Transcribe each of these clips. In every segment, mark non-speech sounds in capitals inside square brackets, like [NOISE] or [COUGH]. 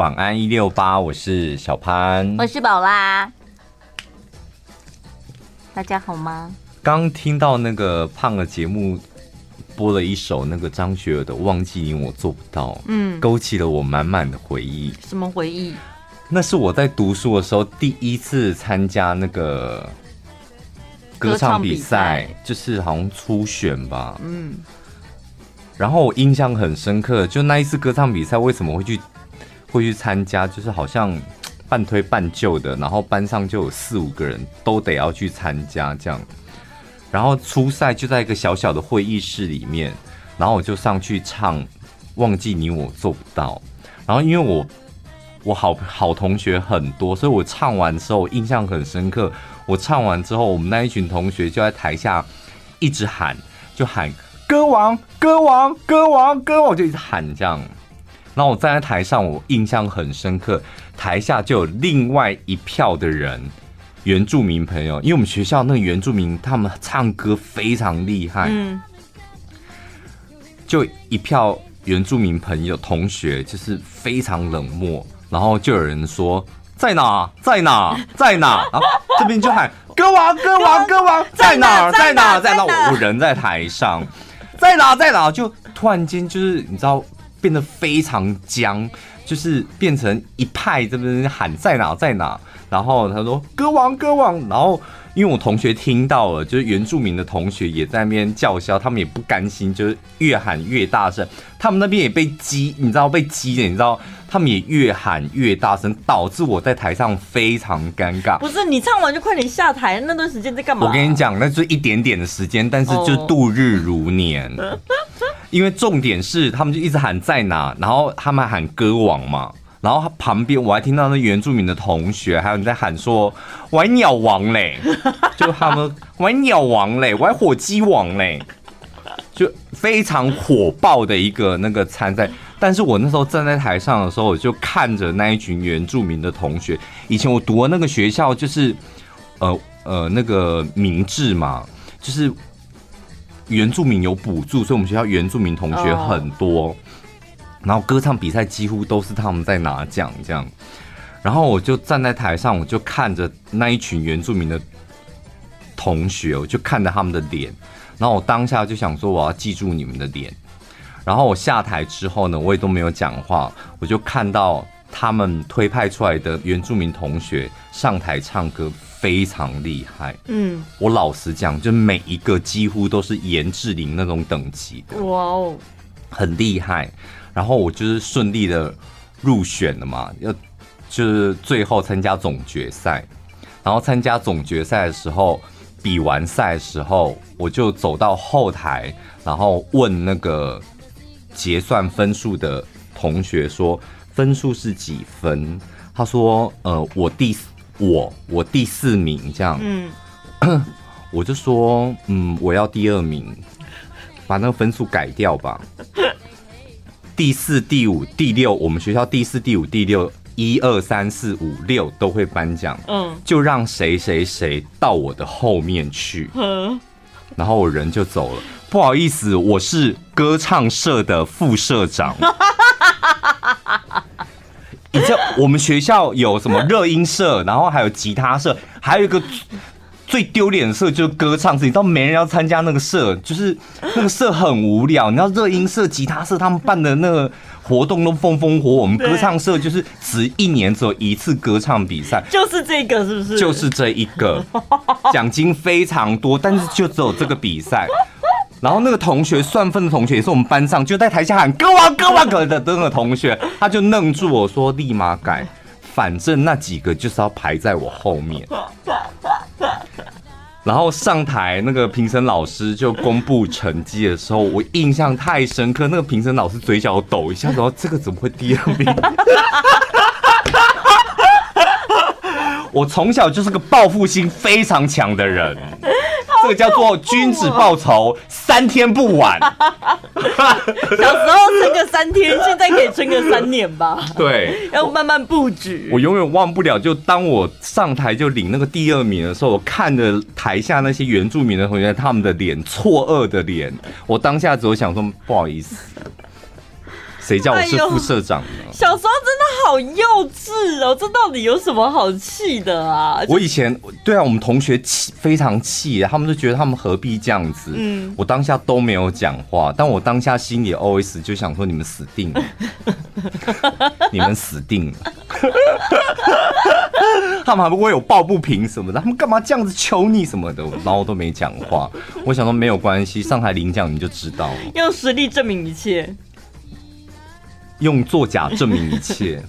晚安一六八，我是小潘，我是宝拉，大家好吗？刚听到那个胖的节目播了一首那个张学友的《忘记你我做不到》，嗯，勾起了我满满的回忆。什么回忆？那是我在读书的时候第一次参加那个歌唱比赛，就是好像初选吧，嗯。然后我印象很深刻，就那一次歌唱比赛为什么会去会去参加，就是好像半推半就的，然后班上就有四五个人都得要去参加这样。然后初赛就在一个小小的会议室里面，然后我就上去唱《忘记你我做不到》。然后因为我我好好同学很多，所以我唱完之后印象很深刻。我唱完之后，我们那一群同学就在台下一直喊，就喊“歌王，歌王，歌王，歌王”，就一直喊这样。然后我站在台上，我印象很深刻。台下就有另外一票的人。原住民朋友，因为我们学校那个原住民，他们唱歌非常厉害，嗯，就一票原住民朋友同学就是非常冷漠，然后就有人说在哪，在哪，在哪，然后这边就喊歌王，歌王，歌王在哪，在哪，在哪，我人在台上，在哪，在哪，就突然间就是你知道变得非常僵，就是变成一派这边喊在哪，在哪。然后他说：“歌王，歌王。”然后因为我同学听到了，就是原住民的同学也在那边叫嚣，他们也不甘心，就是越喊越大声。他们那边也被激，你知道被激的，你知道，他们也越喊越大声，导致我在台上非常尴尬。不是你唱完就快点下台，那段时间在干嘛？我跟你讲，那就一点点的时间，但是就度日如年。Oh. 因为重点是他们就一直喊在哪，然后他们喊歌王嘛。然后旁边我还听到那原住民的同学还有人在喊说：“我还鸟王嘞！” [LAUGHS] 就他们我还鸟王嘞，玩火鸡王嘞，就非常火爆的一个那个参赛。但是我那时候站在台上的时候，我就看着那一群原住民的同学。以前我读的那个学校就是呃呃那个明治嘛，就是原住民有补助，所以我们学校原住民同学很多。然后歌唱比赛几乎都是他们在拿奖，这样，然后我就站在台上，我就看着那一群原住民的同学，我就看着他们的脸，然后我当下就想说，我要记住你们的脸。然后我下台之后呢，我也都没有讲话，我就看到他们推派出来的原住民同学上台唱歌非常厉害。嗯，我老实讲，就每一个几乎都是严志玲那种等级的。哇哦，很厉害。然后我就是顺利的入选了嘛，要就是最后参加总决赛。然后参加总决赛的时候，比完赛的时候，我就走到后台，然后问那个结算分数的同学说分数是几分？他说呃，我第我我第四名这样。嗯，[COUGHS] 我就说嗯，我要第二名，把那个分数改掉吧。第四、第五、第六，我们学校第四、第五、第六，一二三四五六都会颁奖。嗯，就让谁谁谁到我的后面去。嗯，然后我人就走了。不好意思，我是歌唱社的副社长。[LAUGHS] 你知道我们学校有什么热音社，然后还有吉他社，还有一个。最丢脸的社就是歌唱社，你知道没人要参加那个社，就是那个社很无聊。你知道热音社、吉他社他们办的那个活动都风风火火，我们歌唱社就是只一年只有一次歌唱比赛，就是这个是不是？就是这一个，[LAUGHS] 奖金非常多，但是就只有这个比赛。然后那个同学算分的同学也是我们班上就在台下喊歌王歌王歌的那个同学，他就愣住我说立马改，反正那几个就是要排在我后面。然后上台，那个评审老师就公布成绩的时候，我印象太深刻。那个评审老师嘴角抖一下，说：“这个怎么会第二名？” [LAUGHS] 我从小就是个报复心非常强的人。这个叫做君子报仇，三天不晚。[LAUGHS] 小时候撑个三天，现在可以撑个三年吧？对，要慢慢布局。我永远忘不了，就当我上台就领那个第二名的时候，我看着台下那些原住民的同学，他们的脸错愕的脸，我当下只有想说不好意思。谁叫我是副社长呢？哎、小时候真的好幼稚哦，这到底有什么好气的啊？我以前对啊，我们同学气非常气，他们都觉得他们何必这样子。嗯，我当下都没有讲话，但我当下心里 OS 就想说：你们死定了，[LAUGHS] 你们死定了。他们还不会有抱不平什么的，他们干嘛这样子求你什么的，然后我都没讲话。我想说没有关系，上台领奖你就知道了，用实力证明一切。用作假证明一切，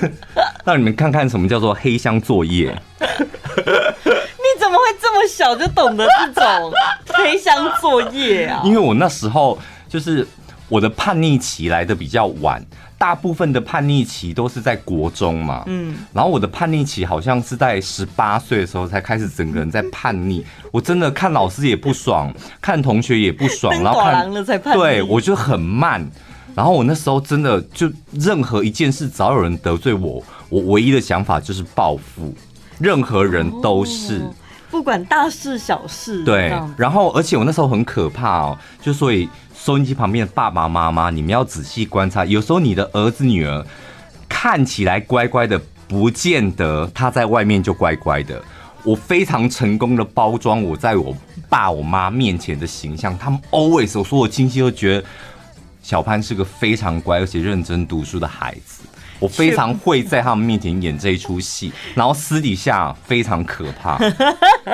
[LAUGHS] 让你们看看什么叫做黑箱作业。你怎么会这么小就懂得这种黑箱作业啊？因为我那时候就是我的叛逆期来的比较晚，大部分的叛逆期都是在国中嘛。嗯，然后我的叛逆期好像是在十八岁的时候才开始，整个人在叛逆。我真的看老师也不爽，看同学也不爽，[LAUGHS] 然后看了才叛逆。对，我就很慢。然后我那时候真的就任何一件事，只要有人得罪我，我唯一的想法就是报复，任何人都是，哦、不管大事小事。对，然后而且我那时候很可怕哦，就所以收音机旁边的爸爸妈妈，你们要仔细观察，有时候你的儿子女儿看起来乖乖的，不见得他在外面就乖乖的。我非常成功的包装我在我爸我妈面前的形象，他们 always 我说我亲戚都觉得。小潘是个非常乖而且认真读书的孩子，我非常会在他们面前演这一出戏，然后私底下非常可怕。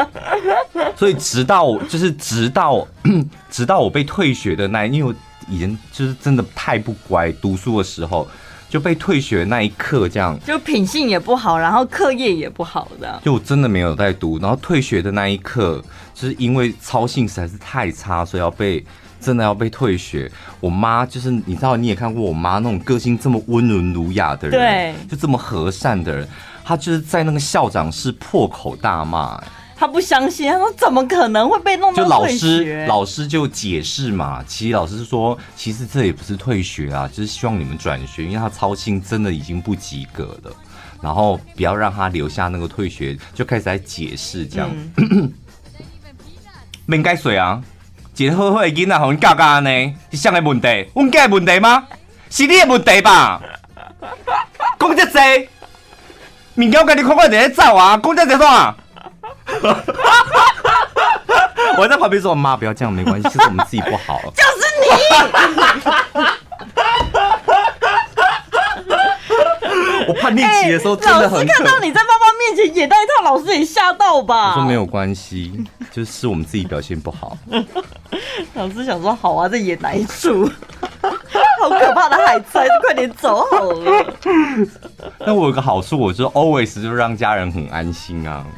[LAUGHS] 所以直到就是直到 [COUGHS] 直到我被退学的那，因为我以前就是真的太不乖，读书的时候就被退学那一刻，这样就品性也不好，然后课业也不好的，就我真的没有在读，然后退学的那一刻，就是因为操性实在是太差，所以要被。真的要被退学，我妈就是你知道，你也看过我妈那种个性这么温文儒雅的人，对，就这么和善的人，她就是在那个校长室破口大骂，她不相信，她说怎么可能会被弄到退学？就老师老师就解释嘛，其实老师说，其实这也不是退学啊，就是希望你们转学，因为他操心真的已经不及格了，然后不要让他留下那个退学，就开始在解释这样，[COUGHS] 没该水啊。一个好好的囡仔，互你教教安尼，是啥个问题？阮家的问题吗？是你的问题吧？讲这些，物件我跟你看看，你在走啊！讲这些啥？[LAUGHS] 我在旁边说：“妈，不要这样，没关系，是我们自己不好。” [LAUGHS] 就是你。我叛逆期的时候真的很、欸。老师看到你在妈妈面前演那一套，老师也吓到吧？我说没有关系，就是我们自己表现不好。[LAUGHS] 老师想说好啊，在演哪一出？[LAUGHS] 好可怕的海贼，快点走好了。那我有个好处，我就 always 就让家人很安心啊。[LAUGHS]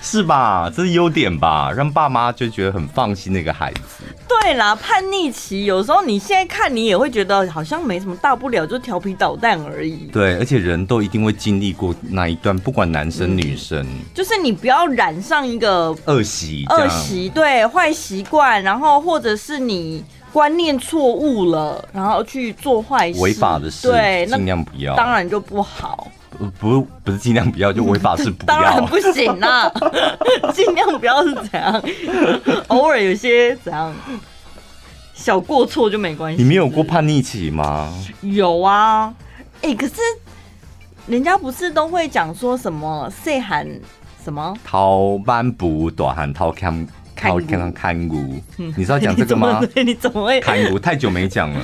是吧？这是优点吧？让爸妈就觉得很放心的一个孩子。对啦，叛逆期有时候你现在看你也会觉得好像没什么大不了，就调皮捣蛋而已。对，而且人都一定会经历过那一段，不管男生女生。嗯，就是你不要染上一个恶习，恶习对坏习惯，然后或者是你观念错误了，然后去做坏事、违法的事，对，尽量不要，当然就不好。不不是尽量不要，就违法是不要。当然不行啦，[LAUGHS] 尽量不要是怎样？偶尔有些怎样小过错就没关系。你没有过叛逆期吗？有啊，哎、欸，可是人家不是都会讲说什么岁寒什么偷班不大汉偷看偷看看骨，你知道讲这个吗？[LAUGHS] 你怎么会看骨？太久没讲了。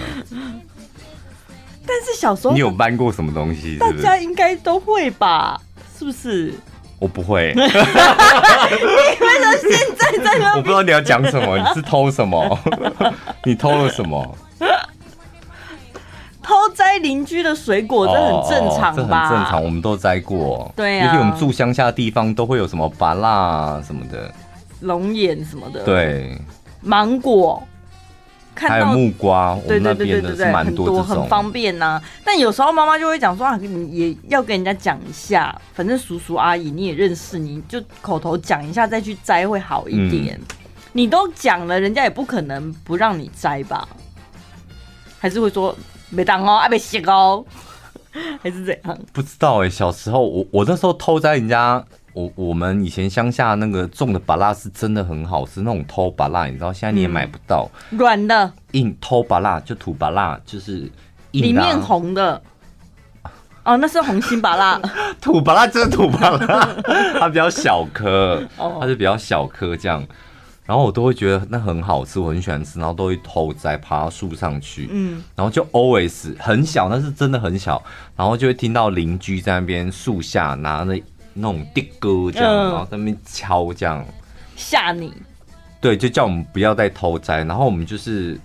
但是小时候你有搬过什么东西？大家应该都会吧？是不是？我不会。[LAUGHS] 你为什么现在在那？我不知道你要讲什么。你是偷什么？[LAUGHS] 你偷了什么？偷摘邻居的水果，这很正常吧？哦、这很正常，我们都摘过。对啊，尤其我们住乡下的地方，都会有什么芭乐什么的，龙眼什么的。对，芒果。还有木瓜，对对对对对对，很多很方便呐、啊。但有时候妈妈就会讲说啊，你也要跟人家讲一下，反正叔叔阿姨你也认识，你就口头讲一下再去摘会好一点。嗯、你都讲了，人家也不可能不让你摘吧？还是会说没当哦，还没洗哦，[LAUGHS] 还是怎样？不知道哎、欸。小时候我我那时候偷摘人家。我我们以前乡下那个种的芭辣是真的很好吃，那种偷芭辣，你知道现在你也买不到，软、嗯、的。硬偷芭辣，就土芭辣，就是里面红的。[LAUGHS] 哦，那是红心芭辣。土芭乐就是土芭乐，[LAUGHS] 它比较小颗，它就比较小颗这样。然后我都会觉得那很好吃，我很喜欢吃，然后都会偷摘，爬到树上去。嗯，然后就 always 很小，那是真的很小。然后就会听到邻居在那边树下拿着那种的哥这样，然后在那边敲这样吓你。对，就叫我们不要再偷摘，然后我们就是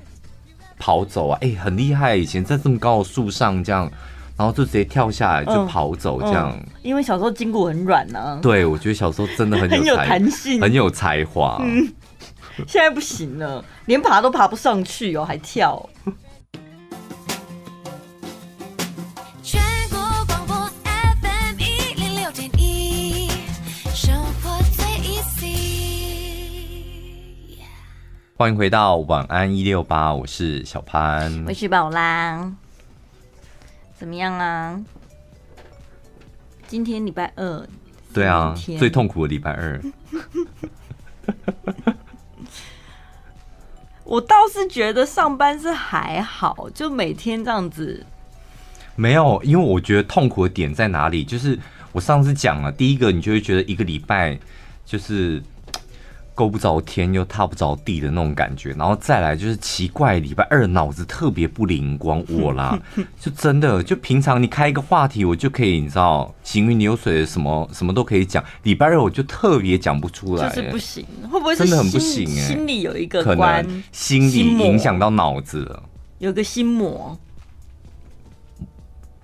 跑走啊！哎，很厉害，以前在这么高的树上这样，然后就直接跳下来就跑走这样。因为小时候筋骨很软呢。对，我觉得小时候真的很有才，[LAUGHS] 很有弹性，很有才华。嗯。现在不行了，连爬都爬不上去哦，还跳。欢迎回到晚安一六八，我是小潘，我是宝拉。怎么样啊？今天礼拜二。对啊，最痛苦的礼拜二。[LAUGHS] 我倒是觉得上班是还好，就每天这样子。没有，因为我觉得痛苦的点在哪里？就是我上次讲了，第一个你就会觉得一个礼拜就是。勾不着天又踏不着地的那种感觉，然后再来就是奇怪，礼拜二脑子特别不灵光，我啦，[LAUGHS] 就真的就平常你开一个话题，我就可以你知道行云流水什么什么都可以讲，礼拜二我就特别讲不出来，就是不行，会不会是真的很不行？哎，心里有一个可能心理影响到脑子了，有个心魔，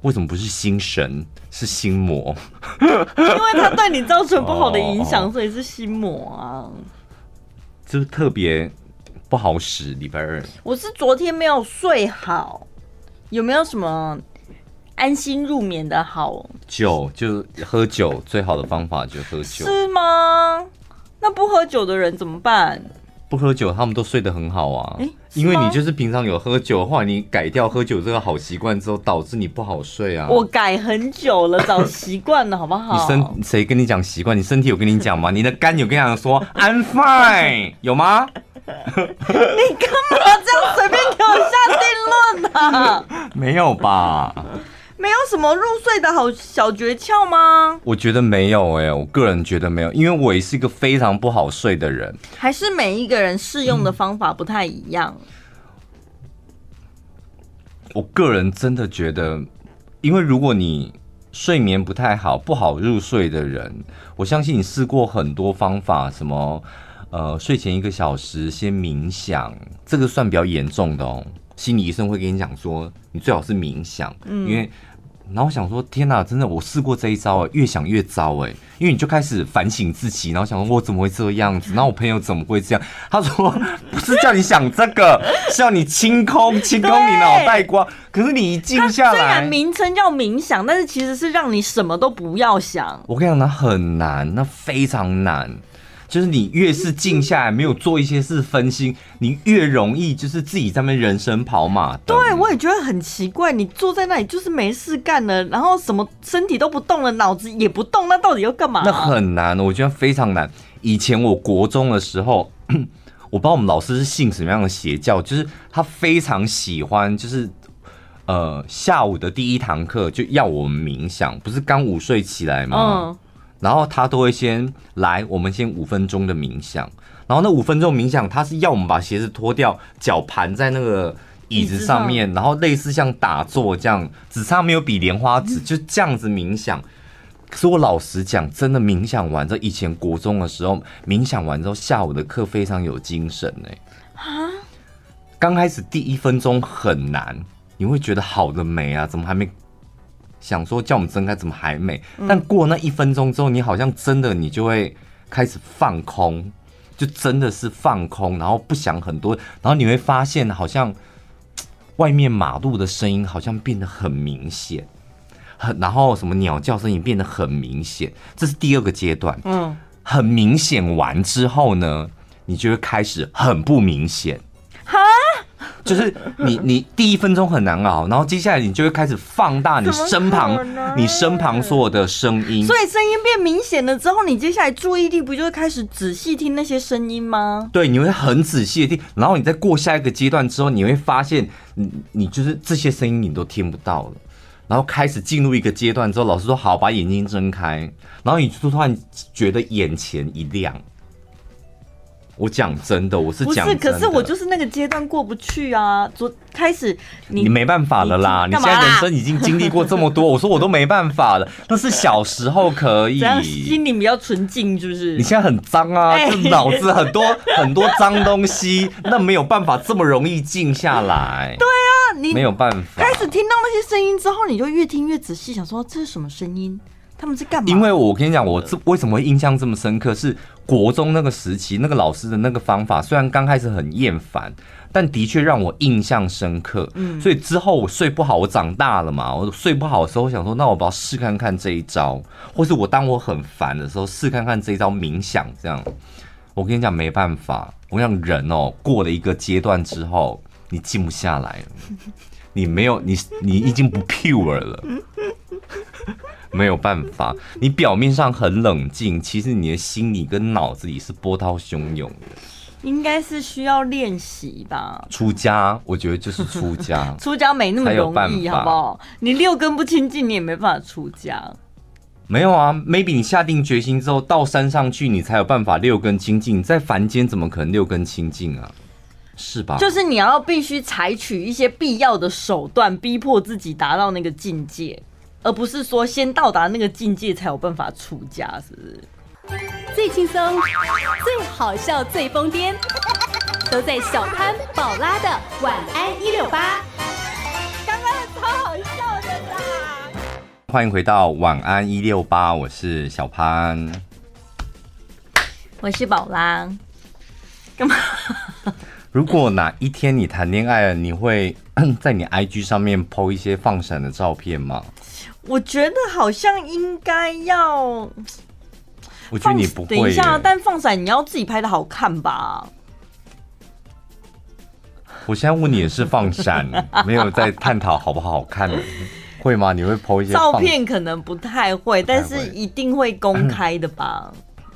为什么不是心神？是心魔？[LAUGHS] 因为他对你造成不好的影响，所以是心魔啊。就是特别不好使，礼拜二。我是昨天没有睡好，有没有什么安心入眠的好酒？就喝酒，最好的方法就喝酒。是吗？那不喝酒的人怎么办？不喝酒，他们都睡得很好啊。欸、因为你就是平常有喝酒的话，你改掉喝酒这个好习惯之后，导致你不好睡啊。我改很久了，早习惯了，好不好？你身谁跟你讲习惯？你身体有跟你讲吗？你的肝有跟你讲说 I'm fine 有吗？[LAUGHS] 你干嘛这样随便给我下定论啊？[LAUGHS] 没有吧？没有什么入睡的好小诀窍吗？我觉得没有哎、欸，我个人觉得没有，因为我也是一个非常不好睡的人。还是每一个人适用的方法不太一样。我个人真的觉得，因为如果你睡眠不太好、不好入睡的人，我相信你试过很多方法，什么呃，睡前一个小时先冥想，这个算比较严重的哦。心理医生会跟你讲说，你最好是冥想，嗯、因为。然后我想说，天哪，真的，我试过这一招，哎，越想越糟，哎，因为你就开始反省自己，然后想说，我怎么会这样子？然后我朋友怎么会这样？他说，不是叫你想这个，是要你清空，清空你脑袋瓜。可是你一静下来，虽然名称叫冥想，但是其实是让你什么都不要想。我跟你讲，那很难，那非常难。就是你越是静下来，没有做一些事分心，你越容易就是自己在那边人生跑马灯。对，我也觉得很奇怪，你坐在那里就是没事干了，然后什么身体都不动了，脑子也不动，那到底要干嘛啊？那很难，我觉得非常难。以前我国中的时候，我不知道我们老师是信什么样的邪教，就是他非常喜欢，就是呃下午的第一堂课就要我们冥想，不是刚午睡起来吗？嗯。然后他都会先来，我们先五分钟的冥想。然后那五分钟冥想，他是要我们把鞋子脱掉，脚盘在那个椅子上面，然后类似像打坐这样，只差没有比莲花指，就这样子冥想。可是我老实讲，真的冥想完之后，以前国中的时候冥想完之后，下午的课非常有精神呢。啊？刚开始第一分钟很难，你会觉得好的没啊？怎么还没？想说叫我们睁开，怎么还没？但过那一分钟之后，你好像真的，你就会开始放空，就真的是放空，然后不想很多，然后你会发现，好像 [TSK] 外面马路的声音好像变得很明显，很，然后什么鸟叫声也变得很明显，这是第二个阶段。嗯，很明显完之后呢，你就会开始很不明显。哈？[LAUGHS] 就是你你第一分钟很难熬，然后接下来你就会开始放大你身旁你身旁所有的声音，所以声音变明显了之后，你接下来注意力不就会开始仔细听那些声音吗？对，你会很仔细的听，然后你再过下一个阶段之后，你会发现你你就是这些声音你都听不到了，然后开始进入一个阶段之后，老师说好，把眼睛睁开，然后你就突然觉得眼前一亮。我讲真的，我是讲真的。不是，可是我就是那个阶段过不去啊！昨开始你你没办法了啦，你，你现在人生已经经历过这么多，我说我都没办法了。[LAUGHS] 那是小时候可以，心里比较纯净，是不是？你现在很脏啊，就脑子很多 [LAUGHS] 很多脏东西，那没有办法这么容易静下来。对啊，你没有办法。开始听到那些声音之后，你就越听越仔细，想说这是什么声音？他们是干嘛？因为我跟你讲，我这为什么会印象这么深刻？是国中那个时期，那个老师的那个方法，虽然刚开始很厌烦，但的确让我印象深刻。嗯，所以之后我睡不好，我长大了嘛，我睡不好的时候，我想说，那我不要试看看这一招，或是我当我很烦的时候，试看看这一招冥想。这样，我跟你讲，没办法，我想人哦，过了一个阶段之后，你静不下来了，你没有，你你已经不 pure 了。没有办法，你表面上很冷静，其实你的心里跟脑子里是波涛汹涌的。应该是需要练习吧。出家，我觉得就是出家。[LAUGHS] 出家没那么容易，好不好？你六根不清净，你也没办法出家。没有啊，maybe 你下定决心之后，到山上去，你才有办法六根清净。在凡间怎么可能六根清净啊？是吧？就是你要必须采取一些必要的手段，逼迫自己达到那个境界。而不是说先到达那个境界才有办法出家，是不是？最轻松、最好笑、最疯癫，[LAUGHS] 都在小潘宝拉的晚安一六八。刚刚超好笑的啦！欢迎回到晚安一六八，我是小潘，我是宝拉。干嘛？如果哪一天你谈恋爱了，你会 [CLEARS THROAT] 在你 IG 上面 po 一些放闪的照片吗？我觉得好像应该要，我觉得你不会。等一下，但放闪你要自己拍的好看吧？我现在问你也是放闪，没有在探讨好不好看，会吗？你会 po 一些照片？可能不太会，但是一定会公开的吧？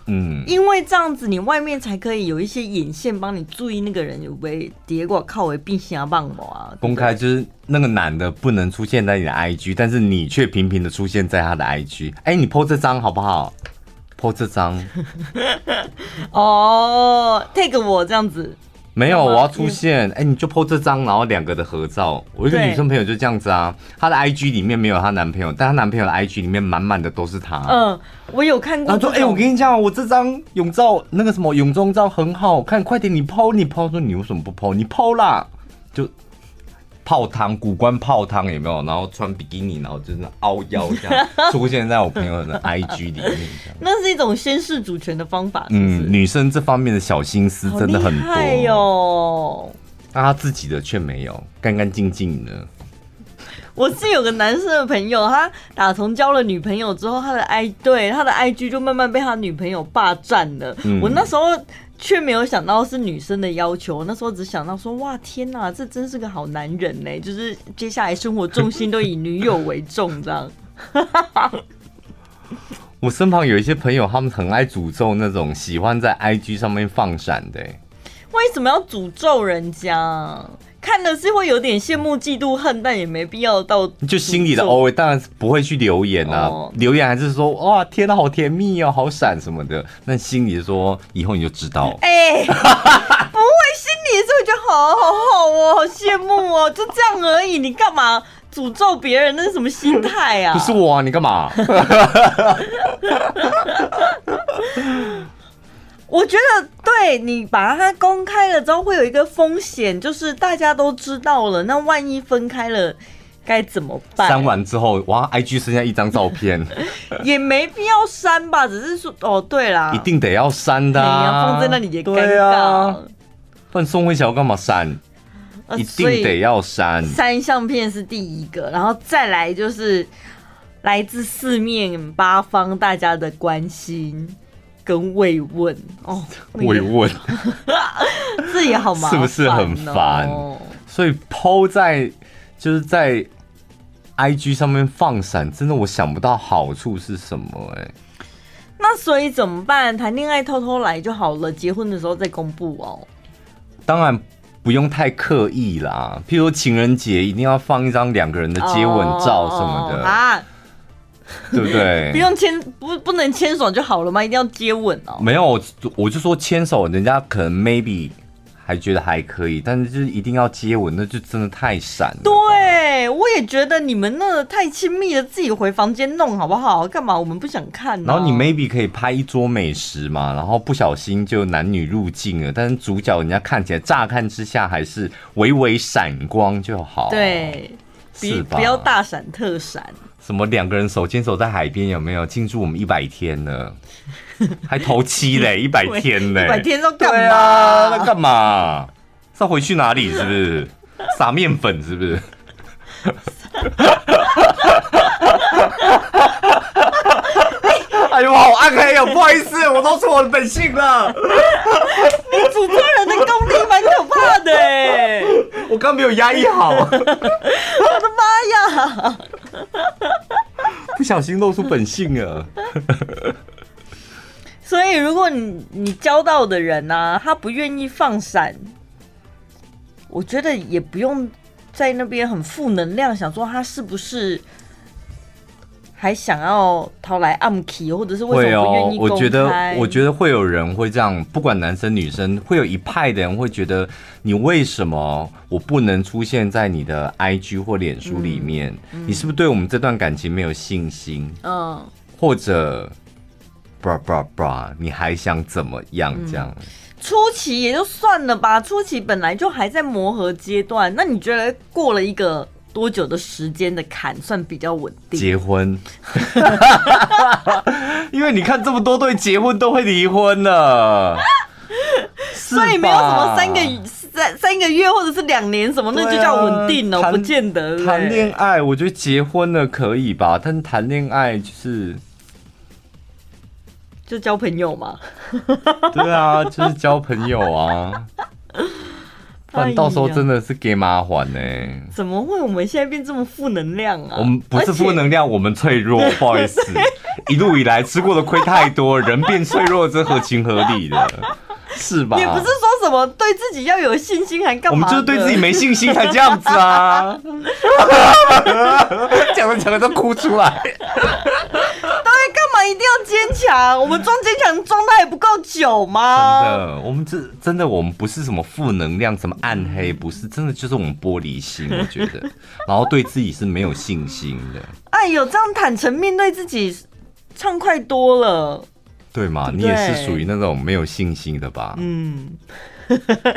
嗯，因为这样子你外面才可以有一些眼线帮你注意那个人有没有叠过靠为并行啊棒我啊。公开就是那个男的不能出现在你的 IG，但是你却频频的出现在他的 IG。哎，你 po 这张好不好？po 这张。[LAUGHS] 哦，take 我这样子。没有，我要出现。哎，你就 po 这张，然后两个的合照。我一个女生朋友就这样子啊，她的 IG 里面没有她男朋友，但她男朋友的 IG 里面满满的都是她。嗯，我有看过。她说：“哎，我跟你讲，我这张泳照，那个什么泳装照很好看，快点你 po，你 po。说你为什么不 po？你 po 啦，就。”泡汤，古关泡汤有没有？然后穿比基尼，然后就是凹腰这样 [LAUGHS] 出现在我朋友的 IG 里面。那是一种宣示主权的方法是是？嗯，女生这方面的小心思真的很多哟。那他自己的却没有，干干净净的。我是有个男生的朋友，他打从交了女朋友之后，他的 I 对他的 IG 就慢慢被他女朋友霸占了。嗯、我那时候。却没有想到是女生的要求，那时候只想到说，哇，天哪，这真是个好男人呢！就是接下来生活重心都以女友为重，这样。[LAUGHS] 我身旁有一些朋友，他们很爱诅咒那种喜欢在 IG 上面放闪的。为什么要诅咒人家？看了是会有点羡慕、嫉妒、恨，但也没必要到就心里的 OS，当然是不会去留言啊。哦、留言还是说哇，天哪，好甜蜜哦，好闪什么的。那心里说以后你就知道。[LAUGHS] 哎、欸，不会，心里是会觉得好好好哦，好羡慕哦，就这样而已。你干嘛诅咒别人？那是什么心态啊？[LAUGHS] 不是我啊，你干嘛？[LAUGHS] 我觉得，对你把它公开了之后，会有一个风险，就是大家都知道了，那万一分开了该怎么办？删完之后，哇，IG 剩下一张照片，[LAUGHS] 也没必要删吧？只是说，哦，对啦，一定得要删的、放在那里也尴尬。不然宋慧乔干嘛删？一定得要删。删相片是第一个，然后再来就是来自四面八方大家的关心。跟慰问哦，慰问，[LAUGHS] 这也好麻烦，是不是很烦？所以 PO 在就是在 IG 上面放闪，真的我想不到好处是什么哎、欸。那所以怎么办？谈恋爱偷偷来就好了，结婚的时候再公布哦。当然不用太刻意啦，譬如情人节一定要放一张两个人的接吻照什么的、哦、啊，[LAUGHS] 对不对？不用牵不不能牵手就好了吗？一定要接吻哦？没有，我就说牵手，人家可能 maybe。还觉得还可以，但是就是一定要接吻，那就真的太闪了。对，我也觉得你们那太亲密了，自己回房间弄好不好？干嘛？我们不想看啊。然后你 maybe 可以拍一桌美食嘛，然后不小心就男女入镜了，但是主角人家看起来乍看之下还是微微闪光就好。对，是吧？不要大闪特闪。什么两个人手牵手在海边有没有？庆祝我们一百天呢？[LAUGHS] 还头七嘞，一百天嘞，一百天都干嘛？啊、那干嘛？是要回去哪里？是不是 [LAUGHS] 撒面粉？是不是？哎呦，好暗黑哦！不好意思，我露出我的本性了。你诅咒人的功力蛮可怕的哎！我刚没有压抑好。我的妈呀！不小心露出本性啊。所以，如果你你交到的人呢、啊，他不愿意放闪，我觉得也不用在那边很负能量，想说他是不是还想要逃来暗 key，或者是为什么不愿意公开？我觉得，我觉得会有人会这样，不管男生女生，会有一派的人会觉得，你为什么我不能出现在你的 IG 或脸书里面？嗯嗯、你是不是对我们这段感情没有信心？嗯，或者。bra bra bra，你还想怎么样？这样、嗯、初期也就算了吧，初期本来就还在磨合阶段。那你觉得过了一个多久的时间的坎算比较稳定？结婚，[LAUGHS] 因为你看这么多对结婚都会离婚了，[LAUGHS] 所以没有什么三个三三个月或者是两年什么，那就叫稳定了，不见得。谈恋爱，我觉得结婚了可以吧，但谈恋爱就是。就交朋友嘛，[LAUGHS] 对啊，就是交朋友啊，不然到时候真的是给麻烦呢。怎么会？我们现在变这么负能量啊？我们不是负能量，我们脆弱，[LAUGHS] 不好意思，一路以来吃过的亏太多，人变脆弱，这合情合理的，是吧？也不是说什么对自己要有信心，还干嘛？我们就是对自己没信心才这样子啊！[LAUGHS] [LAUGHS] 讲着讲着都哭出来。一定要坚强，我们装坚强装的也不够久吗？真的，我们这真的，我们不是什么负能量，什么暗黑，不是，真的就是我们玻璃心，我觉得，然后对自己是没有信心的。哎呦，这样坦诚面对自己，畅快多了，对吗？对对，你也是属于那种没有信心的吧？嗯，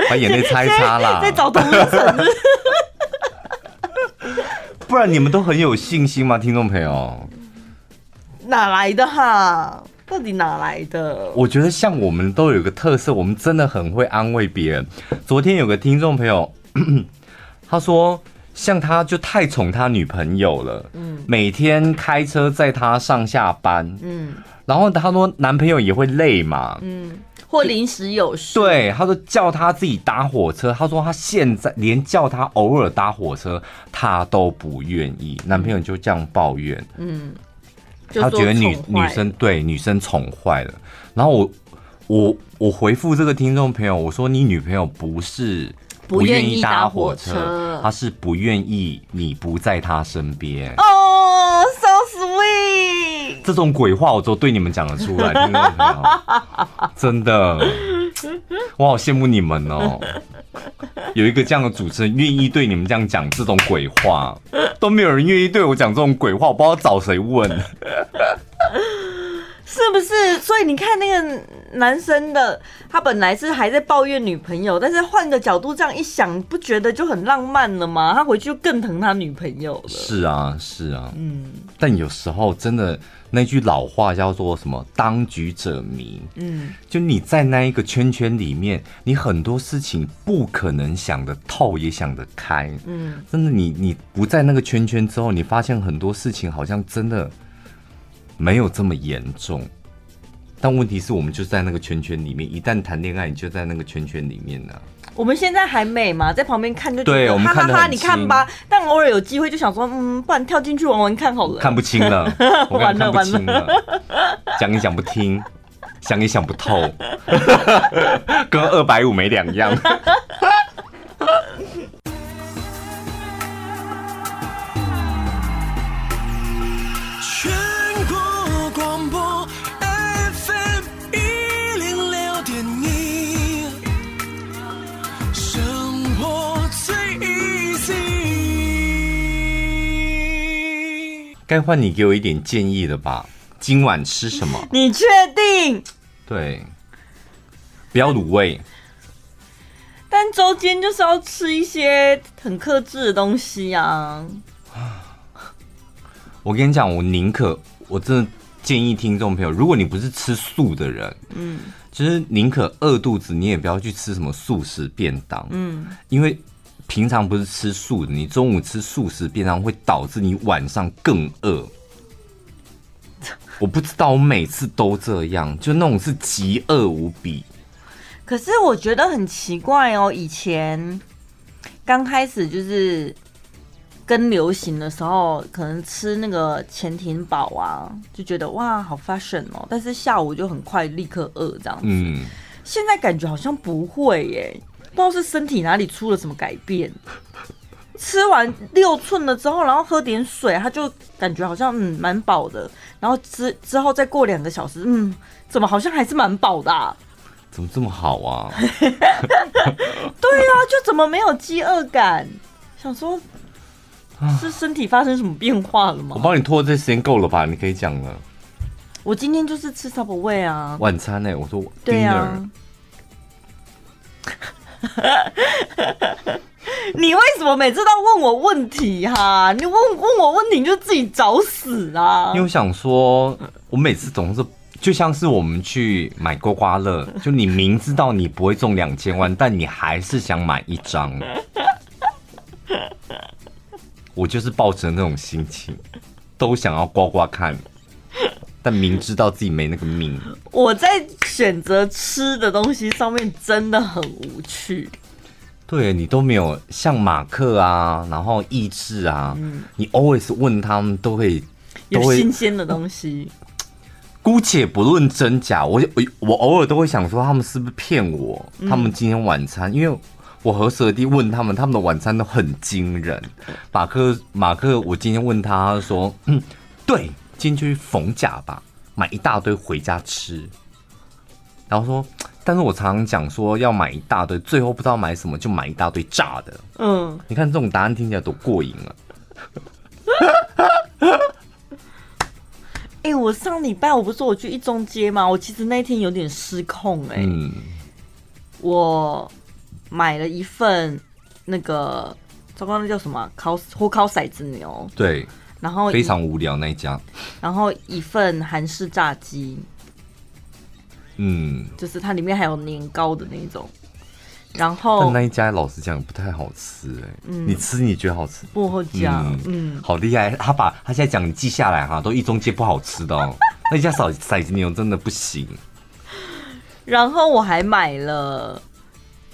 把眼泪擦一擦啦，[LAUGHS] 再找同一层，[LAUGHS] 不然你们都很有信心吗？听众朋友。哪来的哈？到底哪来的？我觉得像我们都有一个特色，我们真的很会安慰别人。昨天有个听众朋友，[COUGHS] 他说像他就太宠他女朋友了，嗯，每天开车载他上下班，嗯，然后他说男朋友也会累嘛，嗯，或临时有事，对，他说叫他自己搭火车，他说他现在连叫他偶尔搭火车他都不愿意，男朋友就这样抱怨，嗯。他觉得女女生对女生宠坏了，然后我我我回复这个听众朋友，我说你女朋友不是不愿意搭火车，她是不愿意你不在她身边。哦、oh，so sweet，[LAUGHS] 这种鬼话我都对你们讲得出来，[LAUGHS] 真的，我好羡慕你们哦。有一个这样的主持人愿意对你们这样讲这种鬼话，都没有人愿意对我讲这种鬼话，我不知道找谁问，是不是？所以你看那个男生的，他本来是还在抱怨女朋友，但是换个角度这样一想，不觉得就很浪漫了吗？他回去就更疼他女朋友了。是啊，是啊，嗯。但有时候真的。那句老话叫做什么？当局者迷。嗯，就你在那一个圈圈里面，你很多事情不可能想得透，也想得开。嗯，真的，你你不在那个圈圈之后，你发现很多事情好像真的没有这么严重。但问题是我们就在那个圈圈里面，一旦谈恋爱，你就在那个圈圈里面呢、啊。我们现在还美嘛，在旁边看就对我们看得很哈哈哈，你看吧。但偶尔有机会就想说，嗯，不然跳进去玩玩看好了。看不清了，[LAUGHS] 我看看不清了，讲也讲不听，想也想不透，[LAUGHS] 跟二百五没两样。该换你给我一点建议了吧？今晚吃什么？你确定？对，不要卤味。但周间就是要吃一些很克制的东西啊！[GASPS] 我跟你讲，我宁可我真的建议听众朋友，如果你不是吃素的人，嗯，就是宁可饿肚子，你也不要去吃什么素食便当，嗯，因为。平常不是吃素的，你中午吃素食便当会导致你晚上更饿。我不知道，我每次都这样，就那种是极饿无比。可是我觉得很奇怪哦，以前刚开始就是跟流行的时候，可能吃那个潜艇堡啊，就觉得哇好 fashion 哦，但是下午就很快立刻饿这样子。嗯，现在感觉好像不会耶。不知道是身体哪里出了什么改变，吃完六寸了之后，然后喝点水，他就感觉好像嗯蛮饱的，然后之之后再过两个小时，嗯，怎么好像还是蛮饱的啊？怎么这么好啊？对啊，就怎么没有饥饿感？想说，是身体发生什么变化了吗？我帮你拖这时间够了吧？你可以讲了。我今天就是吃 Subway 啊，晚餐呢、欸？我说对啊。[LAUGHS] 你为什么每次都问我问题哈、你问问我问题你就自己找死啊！因为我想说，我每次总是就像是我们去买刮刮乐，就你明知道你不会中两千万，但你还是想买一张。我就是抱着那种心情，都想要刮刮看。但明知道自己没那个命，我在选择吃的东西上面真的很无趣。对，你都没有像马克啊，然后意志啊，嗯、你 always 问他们都会有新鲜的东西。[LAUGHS] 姑且不论真假，我我我偶尔都会想说他们是不是骗我？嗯、他们今天晚餐，因为我和舍弟问他们，他们的晚餐都很惊人。马克马克，我今天问他，他说嗯，对。今天就去逢甲吧，买一大堆回家吃。然后说，但是我常常讲说要买一大堆，最后不知道买什么，就买一大堆炸的。嗯，你看这种答案听起来多过瘾啊！哎、欸，我上礼拜我不是说我去一中街吗？我其实那天有点失控哎、欸。嗯，我买了一份那个，糟糕，那叫什么？烤火烤骰子牛。对。然后非常无聊那一家，然后一份韩式炸鸡，嗯，就是它里面还有年糕的那种，然后但那一家老实讲不太好吃哎、欸，嗯，你吃你觉得好吃？薄荷酱，嗯，嗯。好厉害，他把他现在讲你记下来哈，都一中街不好吃的哦，[LAUGHS] 那一家骰骰子牛真的不行。然后我还买了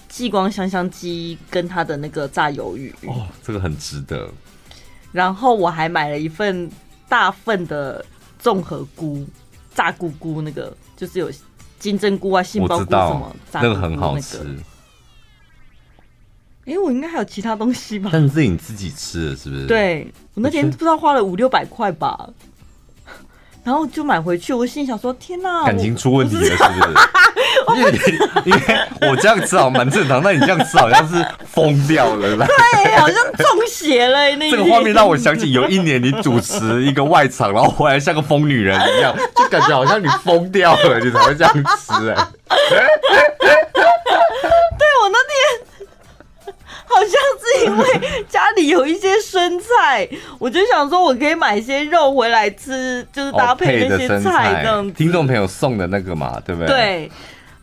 继光香香鸡跟他的那个炸鱿鱼，哦，这个很值得。然后我还买了一份大份的综合菇，炸菇菇那个就是有金针菇啊、杏鲍菇什么，炸菇菇那个很好吃。哎，我应该还有其他东西吧？但是你自己吃的是不是？对，我那天不知道花了五六百块吧。然后就买回去，我心想说：“天哪，感情出问题了，是不是？” [LAUGHS] 因为因为我这样吃好像蛮正常，那你这样吃好像是疯掉了，对，好像中邪了。那这个画面让我想起有一年你主持一个外场，然后回来像个疯女人一样，[LAUGHS] 就感觉好像你疯掉了，你才会这样吃哎。对，我那天。好像是因为家里有一些生菜，[LAUGHS] 我就想说，我可以买一些肉回来吃，就是搭配那些菜这样。听众朋友送的那个嘛，对不对？对。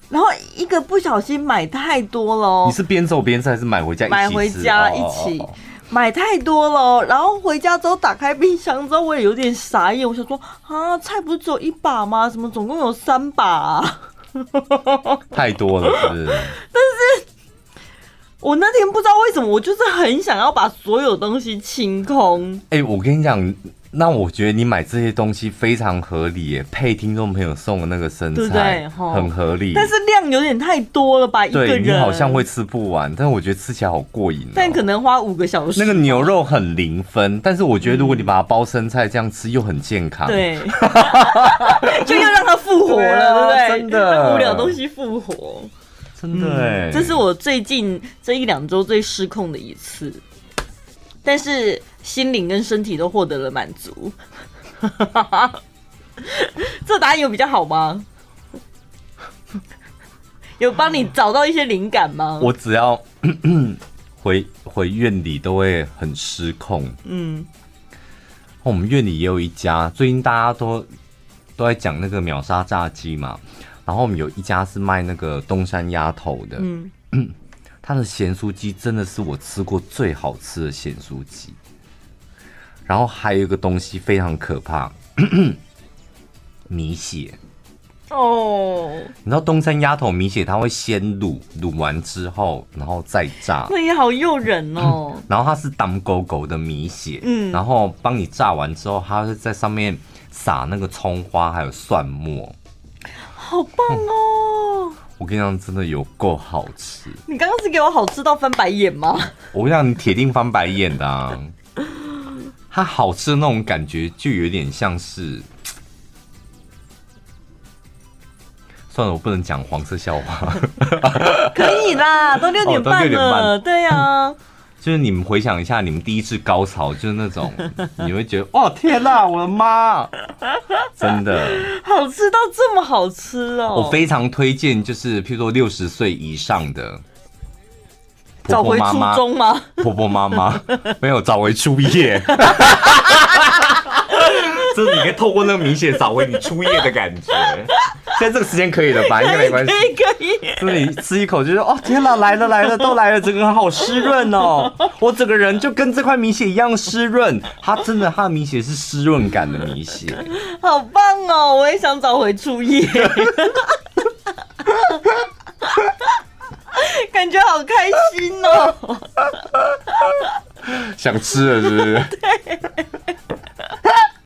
然后一个不小心买太多了。你是边走边吃还是买回家一起？买回家一起。买太多了，然后回家之后打开冰箱之后，我也有点傻眼。我想说啊，菜不是只有一把吗？怎么总共有三把啊？[LAUGHS] 太多了，是不是？但是。我那天不知道为什么，我就是很想要把所有东西清空。哎、欸，我跟你讲。那我觉得你买这些东西非常合理耶，配听众朋友送的那个生菜，对对很合理。但是量有点太多了吧？一个人你好像会吃不完，但我觉得吃起来好过瘾、喔。但可能花五个小时。那个牛肉很零分，但是我觉得如果你把它包生菜这样吃，又很健康。对，[LAUGHS] 就又让它复活了，对不对？真的，无聊东西复活，真的哎、嗯，这是我最近这一两周最失控的一次。但是心灵跟身体都获得了满足，[LAUGHS] 这答案有比较好吗？有帮你找到一些灵感吗？我只要咳 [COUGHS] 咳回回院里都会很失控。嗯，我们院里也有一家，最近大家都都在讲那个秒杀炸鸡嘛，然后我们有一家是卖那个东山鸭头的。嗯。[CLEARS THROAT] 它的咸酥鸡真的是我吃过最好吃的咸酥鸡，然后还有一个东西非常可怕，[CLEARS THROAT] 米血。哦，你知道东山鸭头米血它会先卤，卤完之后然后再炸，[LAUGHS] 那也好诱人哦。[CLEARS THROAT] 然后它是当狗狗的米血，嗯，然后帮你炸完之后，它会在上面撒那个葱花还有蒜末，好棒哦。嗯我跟你讲，真的有够好吃。你刚刚是给我好吃到翻白眼吗？我跟你讲，你铁定翻白眼的啊。它好吃的那种感觉，就有点像是……算了，我不能讲黄色笑话。可以啦，都六点半了。对呀，啊。就是你们回想一下，你们第一次高潮，就是那种 [LAUGHS] 你会觉得哇天哪，我的妈，真的好吃到这么好吃哦！我非常推荐，就是譬如说六十岁以上的婆婆妈妈，找回初衷吗？婆婆妈妈 [LAUGHS] 没有找回初夜。就是你可以透过那个明显找回你初夜的感觉。现在这个时间可以了吧？应该没关系。可以可以。吃一口，就是哦，天哪，来了来了，都来了，整个人好湿润哦。[LAUGHS] 我整个人就跟这块米血一样湿润。它真的，它的米血是湿润感的米血。好棒哦！我也想找回初夜。[LAUGHS] 感觉好开心哦。想吃了是不是？对。